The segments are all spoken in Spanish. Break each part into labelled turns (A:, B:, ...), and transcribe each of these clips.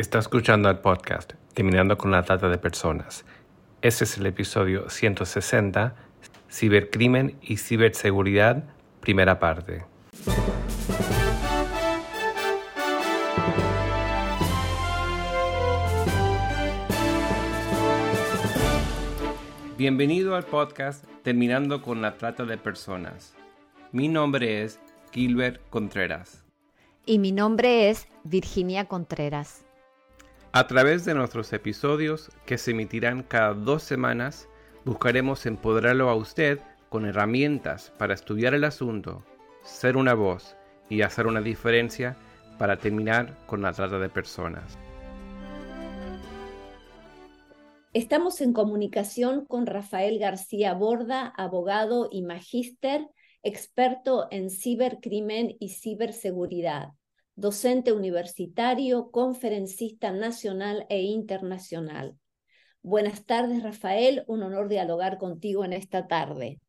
A: Está escuchando el podcast Terminando con la Trata de Personas. Este es el episodio 160, Cibercrimen y Ciberseguridad, primera parte. Bienvenido al podcast Terminando con la Trata de Personas. Mi nombre es Gilbert Contreras.
B: Y mi nombre es Virginia Contreras.
A: A través de nuestros episodios, que se emitirán cada dos semanas, buscaremos empoderarlo a usted con herramientas para estudiar el asunto, ser una voz y hacer una diferencia para terminar con la trata de personas.
B: Estamos en comunicación con Rafael García Borda, abogado y magíster, experto en cibercrimen y ciberseguridad docente universitario, conferencista nacional e internacional. Buenas tardes, Rafael. Un honor dialogar contigo en esta tarde.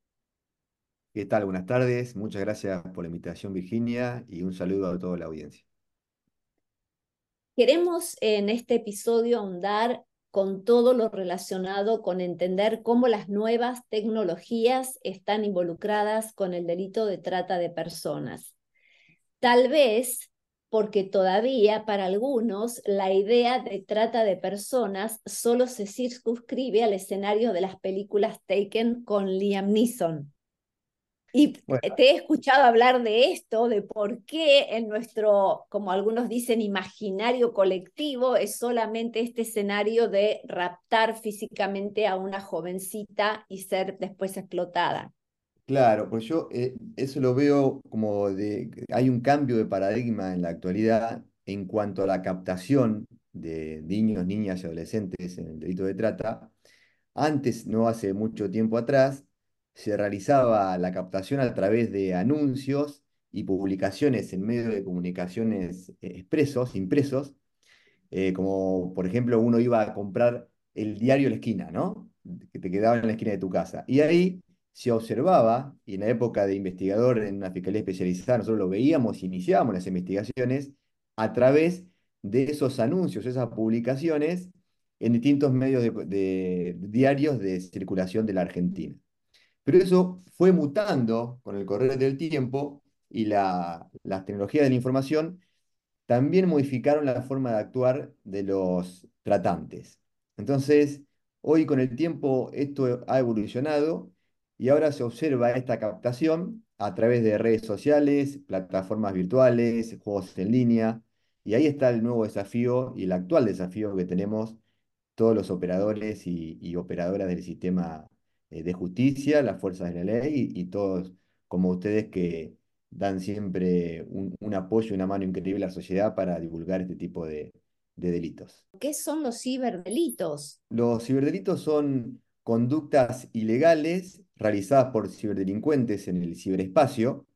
C: ¿Qué tal? Buenas tardes. Muchas gracias por la invitación, Virginia, y un saludo a toda la audiencia.
B: Queremos en este episodio ahondar con todo lo relacionado con entender cómo las nuevas tecnologías están involucradas con el delito de trata de personas. Tal vez porque todavía para algunos la idea de trata de personas solo se circunscribe al escenario de las películas Taken con Liam Neeson. Y te he escuchado hablar de esto, de por qué en nuestro, como algunos dicen, imaginario colectivo es solamente este escenario de raptar físicamente a una jovencita y ser después explotada.
C: Claro, pues yo eh, eso lo veo como de, hay un cambio de paradigma en la actualidad en cuanto a la captación de niños, niñas y adolescentes en el delito de trata. Antes, no hace mucho tiempo atrás, se realizaba la captación a través de anuncios y publicaciones en medios de comunicaciones eh, expresos, impresos, eh, como por ejemplo uno iba a comprar el diario La Esquina, ¿no? Que te quedaba en la esquina de tu casa. Y ahí se observaba, y en la época de investigador en una fiscalía especializada, nosotros lo veíamos, iniciábamos las investigaciones a través de esos anuncios, esas publicaciones en distintos medios de, diarios de circulación de la Argentina. Pero eso fue mutando con el correr del tiempo y la, las tecnologías de la información también modificaron la forma de actuar de los tratantes. Entonces, hoy con el tiempo esto ha evolucionado y ahora se observa esta captación a través de redes sociales, plataformas virtuales, juegos en línea, y ahí está el nuevo desafío y el actual desafío que tenemos todos los operadores y, operadoras del sistema eh, de justicia, las fuerzas de la ley y, todos como ustedes que dan siempre un, apoyo y una mano increíble a la sociedad para divulgar este tipo de, de delitos.
B: ¿Qué son los ciberdelitos?
C: Los ciberdelitos son conductas ilegales realizadas por ciberdelincuentes en el ciberespacio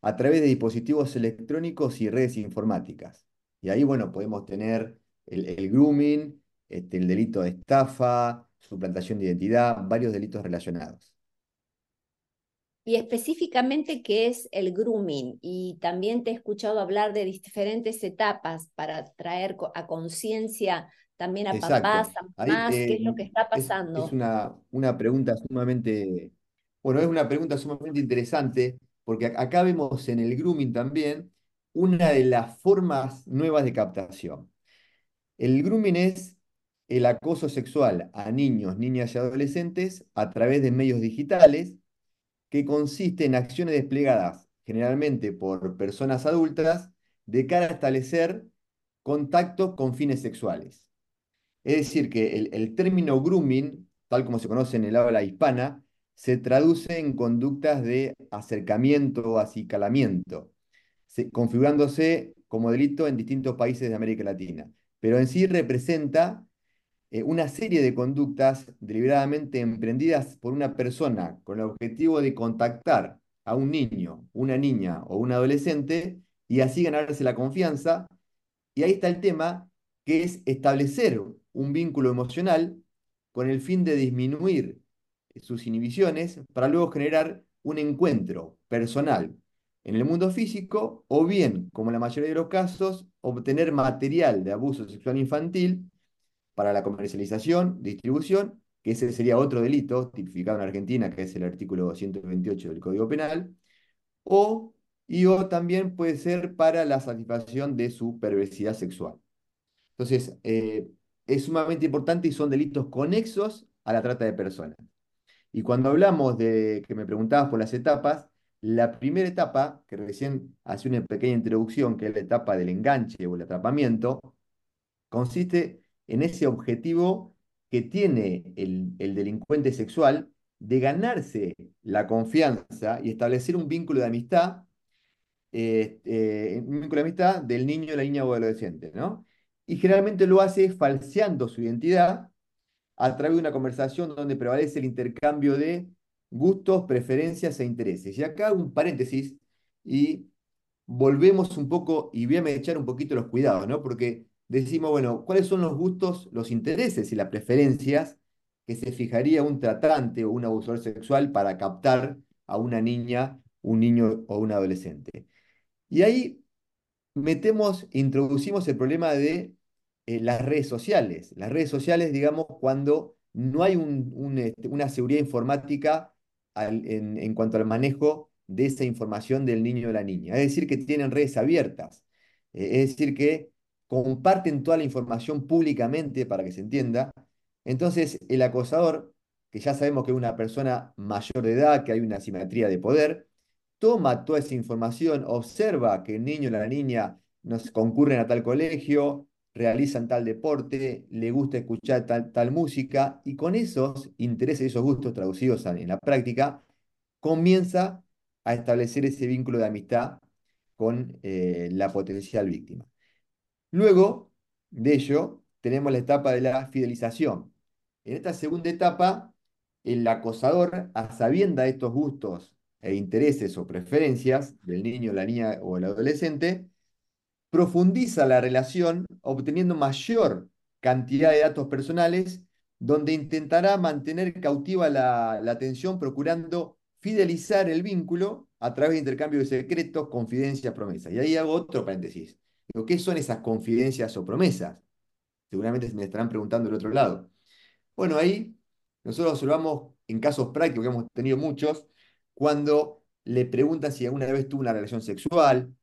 C: a través de dispositivos electrónicos y redes informáticas. Y ahí, bueno, podemos tener el, grooming, este, el delito de estafa, suplantación de identidad, varios delitos relacionados.
B: Y específicamente, ¿qué es el grooming? Y también te he escuchado hablar de diferentes etapas para traer a conciencia también a papás, a mamás, qué es lo que está pasando.
C: Es, una, una pregunta sumamente, bueno, es una pregunta sumamente interesante, porque acá vemos en el grooming también una de las formas nuevas de captación. El grooming es el acoso sexual a niños, niñas y adolescentes a través de medios digitales, que consiste en acciones desplegadas generalmente por personas adultas de cara a establecer contacto con fines sexuales. Es decir, que el, término grooming, tal como se conoce en el habla hispana, se traduce en conductas de acercamiento o acicalamiento, configurándose como delito en distintos países de América Latina. Pero en sí representa eh, una serie de conductas deliberadamente emprendidas por una persona con el objetivo de contactar a un niño, una niña o un adolescente y así ganarse la confianza. Y ahí está el tema, que es establecer un vínculo emocional con el fin de disminuir sus inhibiciones para luego generar un encuentro personal en el mundo físico, o bien, como en la mayoría de los casos, obtener material de abuso sexual infantil para la comercialización, distribución, que ese sería otro delito tipificado en Argentina, que es el artículo 128 del Código Penal, o, y o también puede ser para la satisfacción de su perversidad sexual. Entonces, eh, es sumamente importante y son delitos conexos a la trata de personas. Y cuando hablamos de, que me preguntabas por las etapas, la primera etapa, que recién hace una pequeña introducción, que es la etapa del enganche o el atrapamiento, consiste en ese objetivo que tiene el, delincuente sexual de ganarse la confianza y establecer un vínculo de amistad, eh, eh, un vínculo de amistad del niño, la niña o adolescente, ¿no? Y generalmente lo hace falseando su identidad a través de una conversación donde prevalece el intercambio de gustos, preferencias e intereses. Y acá un paréntesis y volvemos un poco y voy a echar un poquito los cuidados, ¿no? Porque decimos, bueno, ¿cuáles son los gustos, los intereses y las preferencias que se fijaría un tratante o un abusador sexual para captar a una niña, un niño o un adolescente? Y ahí metemos, introducimos el problema de eh, las redes sociales. Las redes sociales, digamos, cuando no hay este, una seguridad informática en, cuanto al manejo de esa información del niño o la niña. Es decir, que tienen redes abiertas. Eh, es decir, que comparten toda la información públicamente para que se entienda. Entonces, el acosador, que ya sabemos que es una persona mayor de edad, que hay una asimetría de poder, toma toda esa información, observa que el niño o la niña nos concurren a tal colegio, realizan tal deporte, le gusta escuchar tal, tal música, y con esos intereses y esos gustos traducidos en la práctica, comienza a establecer ese vínculo de amistad con eh, la potencial víctima. Luego de ello, tenemos la etapa de la fidelización. En esta segunda etapa, el acosador, a sabienda de estos gustos e intereses o preferencias del niño, la niña o el adolescente, profundiza la relación obteniendo mayor cantidad de datos personales, donde intentará mantener cautiva la, atención procurando fidelizar el vínculo a través de intercambio de secretos, confidencias, promesas. Y ahí hago otro paréntesis. ¿qué son esas confidencias o promesas? Seguramente me estarán preguntando del otro lado. Bueno, ahí nosotros observamos en casos prácticos que hemos tenido muchos, cuando le preguntan si alguna vez tuvo una relación sexual,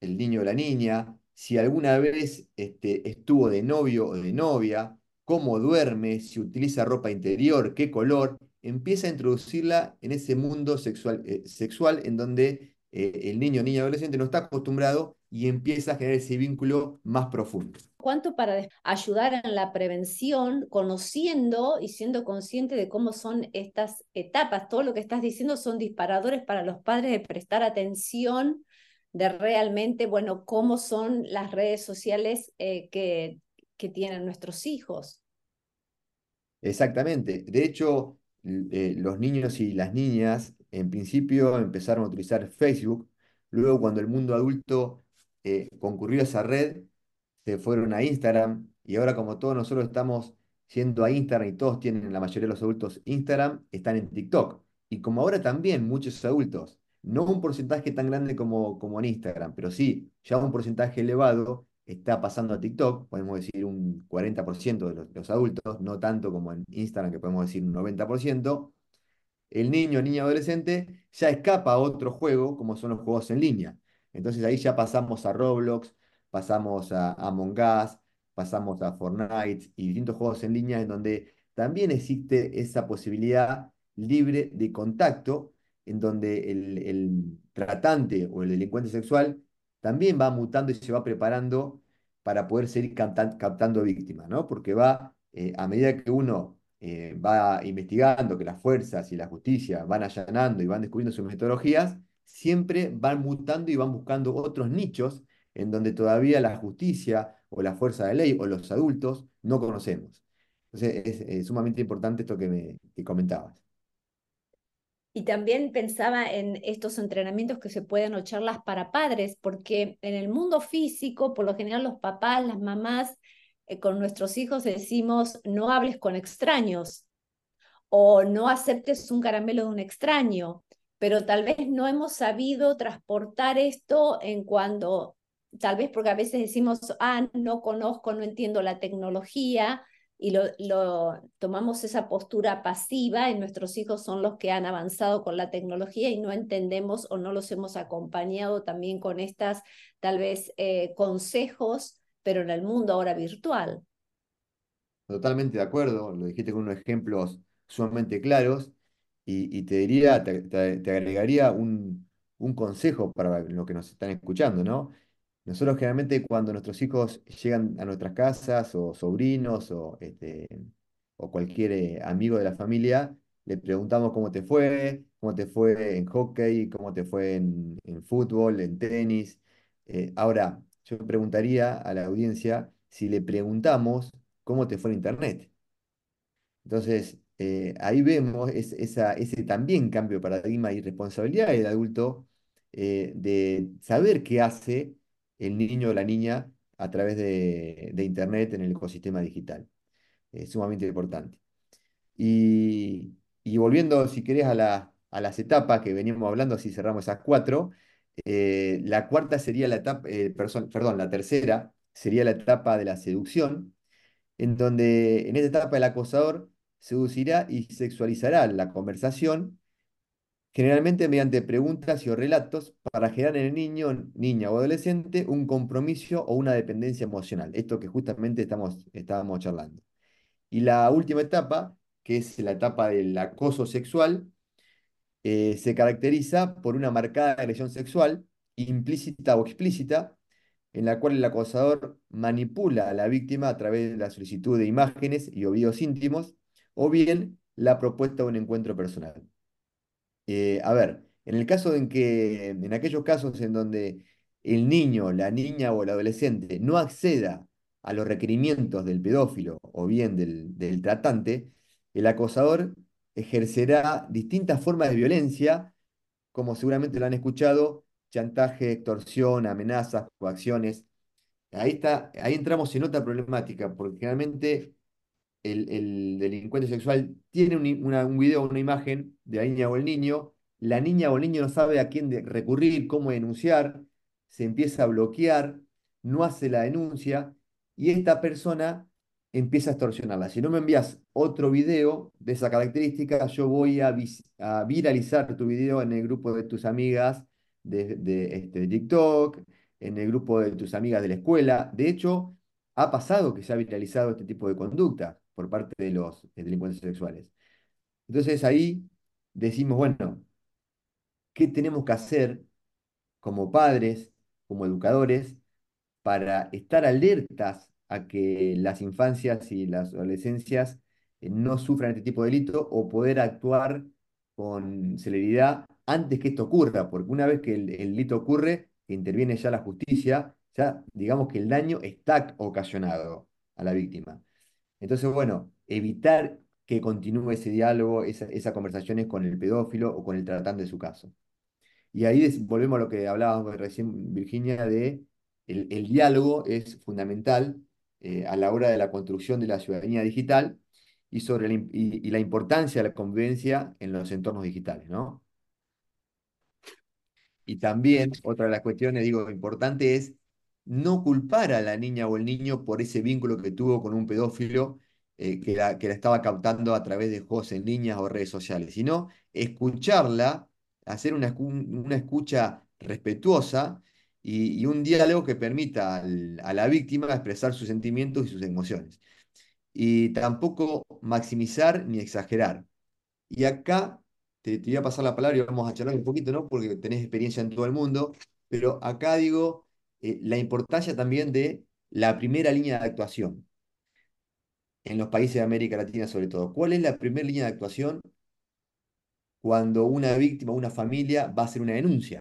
C: el niño o la niña, si alguna vez este, estuvo de novio o de novia, cómo duerme, si utiliza ropa interior, qué color, empieza a introducirla en ese mundo sexual, eh, sexual en donde eh, el niño, niña, adolescente no está acostumbrado y empieza a generar ese vínculo más profundo.
B: ¿Cuánto para ayudar en la prevención, conociendo y siendo consciente de cómo son estas etapas? Todo lo que estás diciendo son disparadores para los padres de prestar atención de realmente, bueno, cómo son las redes sociales eh, que, que tienen nuestros hijos.
C: Exactamente. De hecho, eh, los niños y las niñas en principio empezaron a utilizar Facebook, luego cuando el mundo adulto concurrió a esa red, se fueron a Instagram y ahora como todos nosotros estamos yendo a Instagram y todos tienen, la mayoría de los adultos, Instagram, están en TikTok. Y como ahora también muchos adultos no un porcentaje tan grande como, como en Instagram, pero sí, ya un porcentaje elevado está pasando a TikTok, podemos decir un 40% de los, los, adultos, no tanto como en Instagram, que podemos decir un 90%, el niño, niña, adolescente ya escapa a otro juego, como son los juegos en línea. Entonces ahí ya pasamos a Roblox, pasamos a, Among Us, pasamos a Fortnite y distintos juegos en línea en donde también existe esa posibilidad libre de contacto en donde el, tratante o el delincuente sexual también va mutando y se va preparando para poder seguir captando víctimas, ¿no? Porque va, eh, a medida que uno eh, va investigando, que las fuerzas y la justicia van allanando y van descubriendo sus metodologías, siempre van mutando y van buscando otros nichos en donde todavía la justicia o la fuerza de ley o los adultos no conocemos. Entonces es, sumamente importante esto que me comentabas.
B: Y también pensaba en estos entrenamientos que se pueden o charlas para padres, porque en el mundo físico, por lo general los papás, las mamás, eh, con nuestros hijos decimos, no hables con extraños o no aceptes un caramelo de un extraño. Pero tal vez no hemos sabido transportar esto en cuando, tal vez porque a veces decimos, ah, no conozco, no entiendo la tecnología, y lo, lo, tomamos esa postura pasiva y nuestros hijos son los que han avanzado con la tecnología y no entendemos o no los hemos acompañado también con estas tal vez eh, consejos, pero en el mundo ahora virtual.
C: Totalmente de acuerdo, lo dijiste con unos ejemplos sumamente claros y, te diría, te, agregaría un, consejo para los que nos están escuchando, ¿no? Nosotros generalmente cuando nuestros hijos llegan a nuestras casas o sobrinos o, este, cualquier eh, amigo de la familia, le preguntamos cómo te fue, cómo te fue en hockey, cómo te fue en, fútbol, en tenis. Eh, ahora, yo preguntaría a la audiencia si le preguntamos cómo te fue en internet. Entonces, eh, ahí vemos ese también cambio de paradigma y responsabilidad del adulto de saber qué hace el niño o la niña a través de, Internet en el ecosistema digital. Es sumamente importante. Y, volviendo, si querés, a, la, a, las etapas que veníamos hablando, así cerramos esas cuatro, eh, la cuarta sería la etapa, eh, perdón, la tercera sería la etapa de la seducción, en donde en esta etapa el acosador seducirá y sexualizará la conversación generalmente mediante preguntas y o relatos para generar en el niño, niña o adolescente un compromiso o una dependencia emocional. Esto que justamente estamos, estábamos charlando. Y la última etapa, que es la etapa del acoso sexual, eh, se caracteriza por una marcada agresión sexual, implícita o explícita, en la cual el acosador manipula a la víctima a través de la solicitud de imágenes y o íntimos, o bien la propuesta de un encuentro personal. Eh, a ver, en el caso en que, en aquellos casos en donde el niño, la niña o el adolescente no acceda a los requerimientos del pedófilo o bien del, tratante, el acosador ejercerá distintas formas de violencia, como seguramente lo han escuchado, chantaje, extorsión, amenazas, coacciones. Ahí, está, ahí entramos en otra problemática, porque generalmente el, delincuente sexual tiene un, un video una imagen de la niña o el niño, la niña o el niño no sabe a quién recurrir, cómo denunciar, se empieza a bloquear, no hace la denuncia y esta persona empieza a extorsionarla. Si no me envías otro video de esa característica, yo voy a, viralizar tu video en el grupo de tus amigas de, de, este, de TikTok, en el grupo de tus amigas de la escuela. De hecho, ha pasado que se ha viralizado este tipo de conducta por parte de los delincuentes sexuales. Entonces ahí decimos, bueno, ¿qué tenemos que hacer como padres, como educadores, para estar alertas a que las infancias y las adolescencias eh, no sufran este tipo de delito o poder actuar con celeridad antes que esto ocurra, porque una vez que el, el delito ocurre, interviene ya la justicia, ya digamos que el daño está ocasionado a la víctima. Entonces, bueno, evitar que continúe ese diálogo, esas conversaciones con el pedófilo o con el tratante de su caso. Y ahí volvemos a lo que hablábamos recién, Virginia, de el, diálogo es fundamental eh, a la hora de la construcción de la ciudadanía digital y, sobre y, la importancia de la convivencia en los entornos digitales, ¿no? Y también, otra de las cuestiones, digo, importante es no culpar a la niña o el niño por ese vínculo que tuvo con un pedófilo eh, que, la, que la estaba captando a través de juegos en línea o redes sociales, sino escucharla, hacer una, una escucha respetuosa y, un diálogo que permita a la víctima expresar sus sentimientos y sus emociones. Y tampoco maximizar ni exagerar. Y acá te, te voy a pasar la palabra y vamos a charlar un poquito, ¿no? Porque tenés experiencia en todo el mundo, pero acá digo eh, la importancia también de la primera línea de actuación en los países de América Latina sobre todo. ¿Cuál es la primera línea de actuación cuando una víctima, una familia va a hacer una denuncia?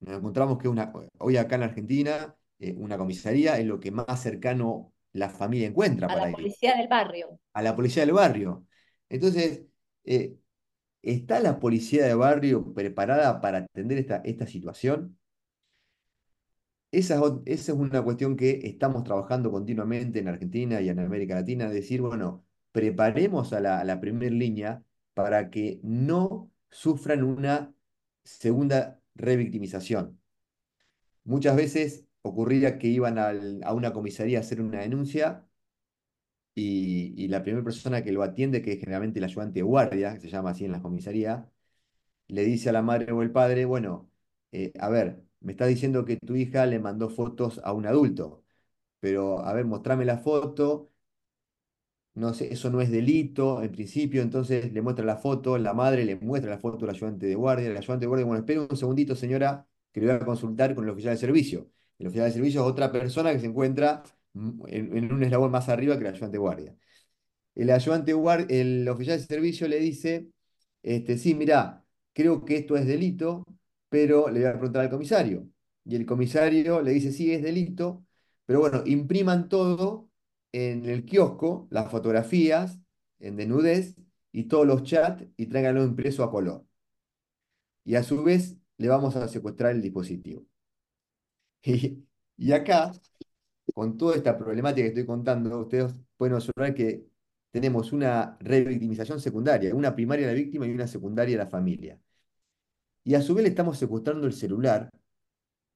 C: Nos encontramos que una, hoy acá en Argentina, eh, una comisaría es lo que más cercano la familia encuentra.
B: A la policía del barrio.
C: A la policía del barrio. Entonces, eh, ¿está la policía de barrio preparada para atender esta, esta situación? Esa, es una cuestión que estamos trabajando continuamente en Argentina y en América Latina, decir, bueno, preparemos a la, primera línea para que no sufran una segunda revictimización. Muchas veces ocurría que iban a una comisaría a hacer una denuncia y, la primera persona que lo atiende, que es generalmente el ayudante de guardia, que se llama así en la comisaría, le dice a la madre o el padre, bueno, eh, a ver, me está diciendo que tu hija le mandó fotos a un adulto, pero a ver, mostrame la foto, no sé, eso no es delito en principio, entonces le muestra la foto, la madre le muestra la foto al ayudante de guardia, el ayudante de guardia, bueno, espera un segundito señora, que le voy a consultar con el oficial de servicio. El oficial de servicio es otra persona que se encuentra en, un eslabón más arriba que el ayudante de guardia. El ayudante guardia, el oficial de servicio le dice, este, sí, mira, creo que esto es delito, pero le voy a preguntar al comisario. Y el comisario le dice, sí, es delito, pero bueno, impriman todo en el kiosco, las fotografías en desnudez y todos los chats y tráiganlo impreso a color. Y a su vez le vamos a secuestrar el dispositivo. Y, acá, con toda esta problemática que estoy contando, ustedes pueden observar que tenemos una revictimización secundaria, una primaria de la víctima y una secundaria de la familia. Y a su vez le estamos secuestrando el celular,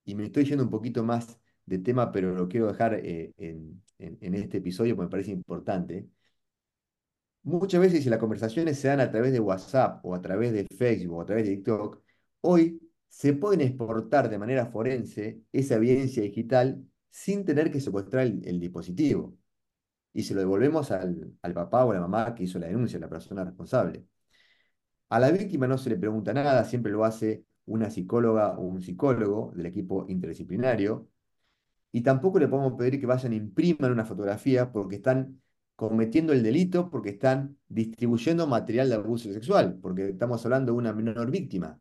C: y me estoy yendo un poquito más de tema, pero lo quiero dejar eh, en, este episodio porque me parece importante. Muchas veces si las conversaciones se dan a través de WhatsApp o a través de Facebook o a través de TikTok, hoy se pueden exportar de manera forense esa evidencia digital sin tener que secuestrar el, dispositivo. Y se lo devolvemos al, al, papá o a la mamá que hizo la denuncia, la persona responsable. A la víctima no se le pregunta nada, siempre lo hace una psicóloga o un psicólogo del equipo interdisciplinario, y tampoco le podemos pedir que vayan e impriman una fotografía porque están cometiendo el delito, porque están distribuyendo material de abuso sexual, porque estamos hablando de una menor víctima.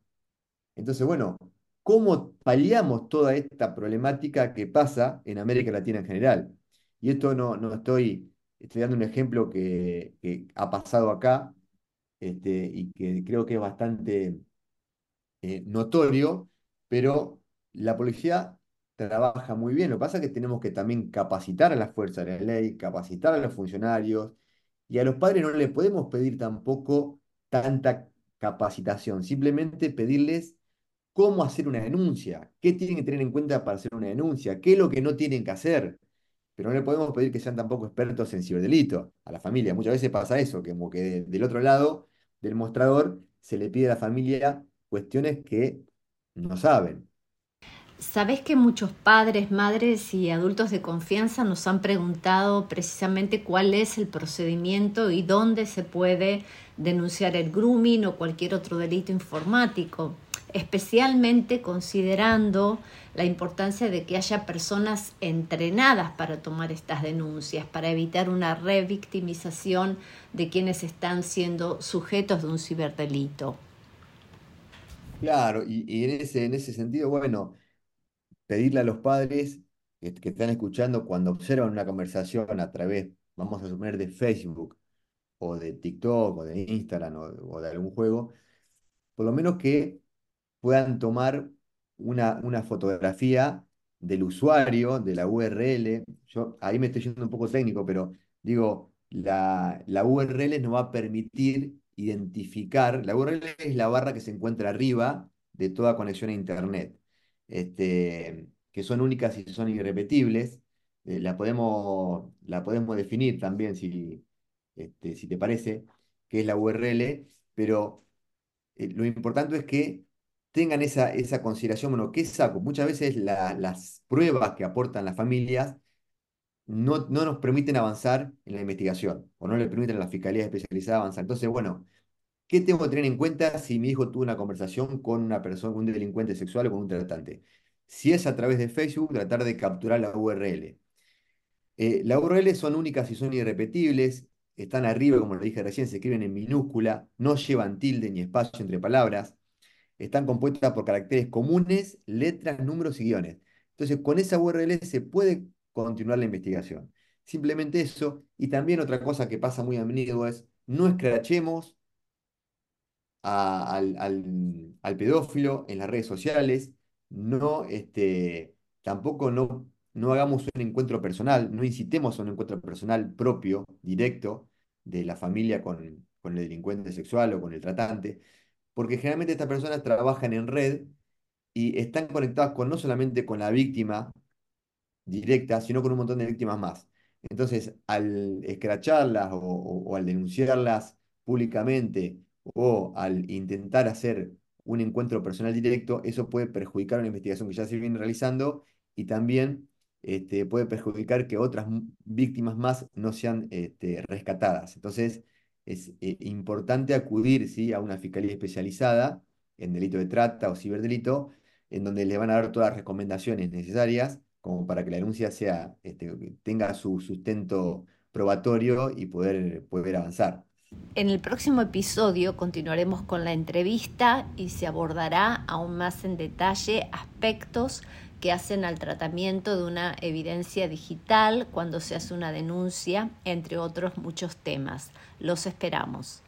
C: Entonces, bueno, ¿cómo paliamos toda esta problemática que pasa en América Latina en general? Y esto no, no estoy, estoy dando un ejemplo que, ha pasado acá este, y que creo que es bastante eh, notorio, pero la policía trabaja muy bien. Lo que pasa es que tenemos que también capacitar a las fuerzas de la ley, capacitar a los funcionarios y a los padres no les podemos pedir tampoco tanta capacitación, simplemente pedirles cómo hacer una denuncia, qué tienen que tener en cuenta para hacer una denuncia, qué es lo que no tienen que hacer. Pero no le podemos pedir que sean tampoco expertos en ciberdelito a la familia. Muchas veces pasa eso, que como que del otro lado del mostrador se le pide a la familia cuestiones que no saben.
B: Sabes que muchos padres, madres y adultos de confianza nos han preguntado precisamente cuál es el procedimiento y dónde se puede denunciar el grooming o cualquier otro delito informático, especialmente considerando la importancia de que haya personas entrenadas para tomar estas denuncias, para evitar una revictimización de quienes están siendo sujetos de un ciberdelito.
C: Claro, y, en, ese, en ese sentido, bueno, pedirle a los padres que, están escuchando cuando observan una conversación a través, vamos a suponer, de Facebook o de TikTok o de Instagram o, de algún juego, por lo menos que puedan tomar una, una fotografía del usuario, de la URL. Yo ahí me estoy yendo un poco técnico, pero digo, la, la URL nos va a permitir identificar, la URL es la barra que se encuentra arriba de toda conexión a Internet este, que son únicas y son irrepetibles, eh, la, podemos, la podemos definir también, si, este, si te parece, que es la URL, pero eh, lo importante es que tengan esa, esa consideración, bueno, ¿qué saco? Muchas veces las pruebas que aportan las familias no, no, nos permiten avanzar en la investigación, o no le permiten a la fiscalía especializada avanzar. Entonces, bueno, ¿Qué tengo que tener en cuenta si mi hijo tuvo una conversación con una persona, un delincuente sexual o con un tratante? Si es a través de Facebook, tratar de capturar la URL. Eh, las URL son únicas y son irrepetibles, están arriba, como lo dije recién, se escriben en minúscula, no llevan tilde ni espacio entre palabras, están compuestas por caracteres comunes, letras, números y guiones. Entonces, con esa URL se puede continuar la investigación. Simplemente eso. Y también otra cosa que pasa muy a menudo es, no escrachemos al, pedófilo en las redes sociales, no, este, tampoco no, no hagamos un encuentro personal, no incitemos a un encuentro personal propio, directo, de la familia con, con el delincuente sexual o con el tratante, porque generalmente estas personas trabajan en red y están conectadas con no solamente con la víctima directa, sino con un montón de víctimas más. Entonces, al escracharlas o, al denunciarlas públicamente o al intentar hacer un encuentro personal directo, eso puede perjudicar una investigación que ya se viene realizando y también este, puede perjudicar que otras víctimas más no sean este, rescatadas. Entonces, es eh, importante acudir ¿sí? a una fiscalía especializada en delito de trata o ciberdelito, en donde le van a dar todas las recomendaciones necesarias como para que la denuncia sea, este, tenga su sustento probatorio y poder, poder avanzar.
B: En el próximo episodio continuaremos con la entrevista y se abordará aún más en detalle aspectos que hacen al tratamiento de una evidencia digital cuando se hace una denuncia, entre otros muchos temas. Los esperamos.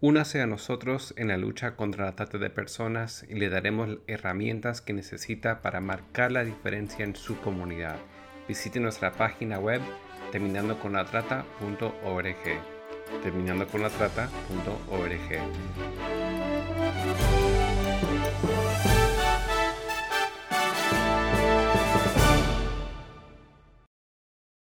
A: Únase a nosotros en la lucha contra la trata de personas y le daremos herramientas que necesita para marcar la diferencia en su comunidad. Visite nuestra página web terminandoconlatrata.org. Terminandoconlatrata.org.